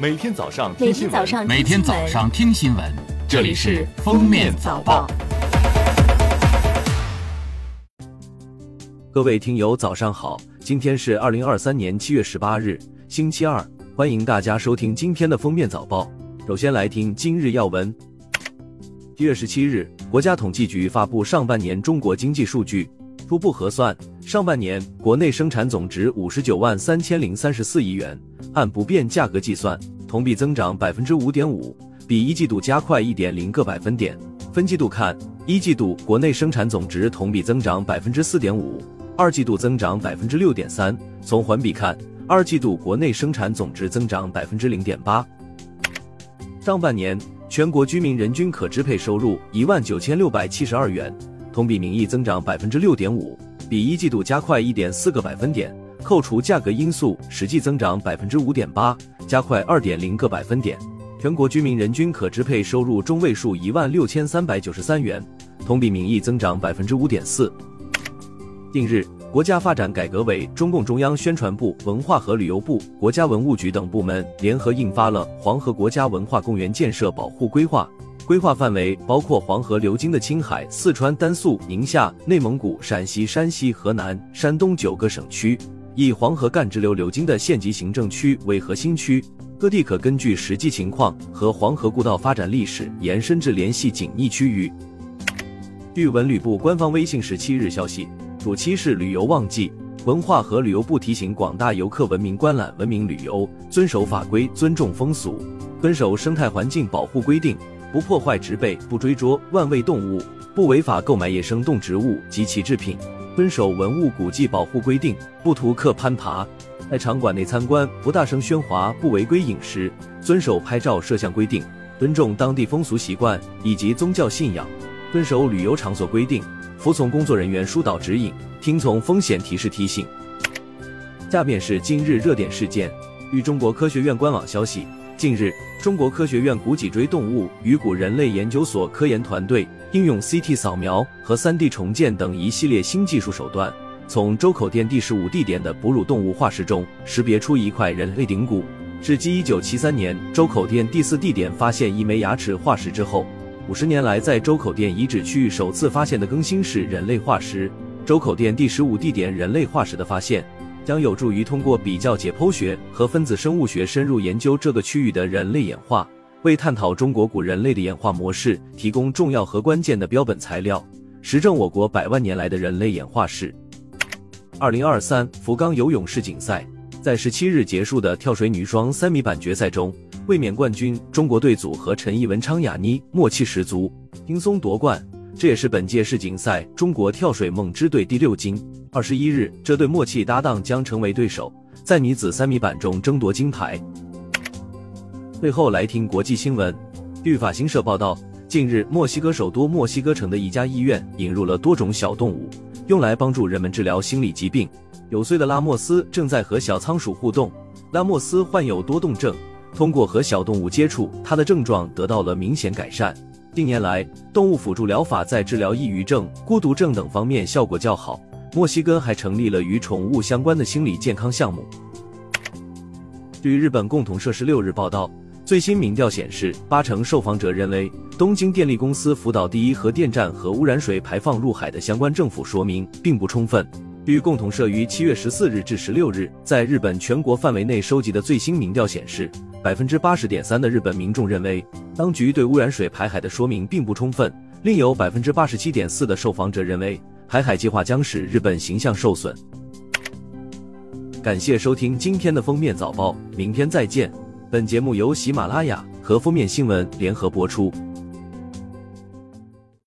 每天早上听新闻每天早上听新闻，这里是《封面早报》。各位听友，早上好！今天是二零二三年七月十八日，星期二，欢迎大家收听今天的《封面早报》。首先来听今日要闻。七月十七日，国家统计局发布上半年中国经济数据，初步核算，上半年国内生产总值五十九万三千零三十四亿元，按不变价格计算，同比增长百分之五点五，比一季度加快一点零个百分点。分季度看，一季度国内生产总值同比增长百分之四点五，二季度增长百分之六点三。从环比看，二季度国内生产总值增长百分之零点八。上半年。全国居民人均可支配收入一万九千六百七十二元，同比名义增长百分之六点五，比一季度加快一点四个百分点。扣除价格因素，实际增长百分之五点八，加快二点零个百分点。全国居民人均可支配收入中位数一万六千三百九十三元，同比名义增长百分之五点四。近日。国家发展改革委、中共中央宣传部、文化和旅游部、国家文物局等部门联合印发了《黄河国家文化公园建设保护规划》，规划范围包括黄河流经的青海、四川、甘肃、宁夏、内蒙古、陕西、山西、河南、山东九个省区，以黄河干支流流经的县级行政区为核心区，各地可根据实际情况和黄河故道发展历史延伸至联系紧密区域。据文旅部官方微信十七日消息。暑期是旅游旺季，文化和旅游部提醒广大游客文明观览、文明旅游，遵守法规、尊重风俗，遵守生态环境保护规定，不破坏植被，不追捉万味动物，不违法购买野生动植物及其制品，遵守文物古迹保护规定，不图客攀爬，在场馆内参观不大声喧哗，不违规饮食，遵守拍照摄像规定，尊重当地风俗习惯以及宗教信仰，遵守旅游场所规定。服从工作人员疏导指引，听从风险提示提醒。下面是今日热点事件。据中国科学院官网消息，近日，中国科学院古脊椎动物与古人类研究所科研团队应用 CT 扫描和 3D 重建等一系列新技术手段，从周口店第十五地点的哺乳动物化石中识别出一块人类顶骨，是继1973年周口店第四地点发现一枚牙齿化石之后。五十年来，在周口店遗址区域首次发现的更新式人类化石，周口店第十五地点人类化石的发现，将有助于通过比较解剖学和分子生物学深入研究这个区域的人类演化，为探讨中国古人类的演化模式提供重要和关键的标本材料，实证我国百万年来的人类演化史。二零二三福冈游泳世锦赛在十七日结束的跳水女双三米板决赛中。卫冕冠军中国队组合陈艺文、昌雅妮默契十足，轻松夺冠。这也是本届世锦赛中国跳水梦之队第六金。二十一日，这对默契搭档将成为对手，在女子三米板中争夺金牌。最后来听国际新闻。据法新社报道，近日墨西哥首都墨西哥城的一家医院引入了多种小动物，用来帮助人们治疗心理疾病。九岁的拉莫斯正在和小仓鼠互动。拉莫斯患有多动症。通过和小动物接触，他的症状得到了明显改善。近年来，动物辅助疗法在治疗抑郁症、孤独症等方面效果较好。墨西哥还成立了与宠物相关的心理健康项目。据日本共同社十六日报道，最新民调显示，八成受访者认为东京电力公司福岛第一核电站核污染水排放入海的相关政府说明并不充分。据共同社于七月十四日至十六日在日本全国范围内收集的最新民调显示。百分之八十点三的日本民众认为，当局对污染水排海的说明并不充分；另有百分之八十七点四的受访者认为，排海计划将使日本形象受损。感谢收听今天的封面早报，明天再见。本节目由喜马拉雅和封面新闻联合播出。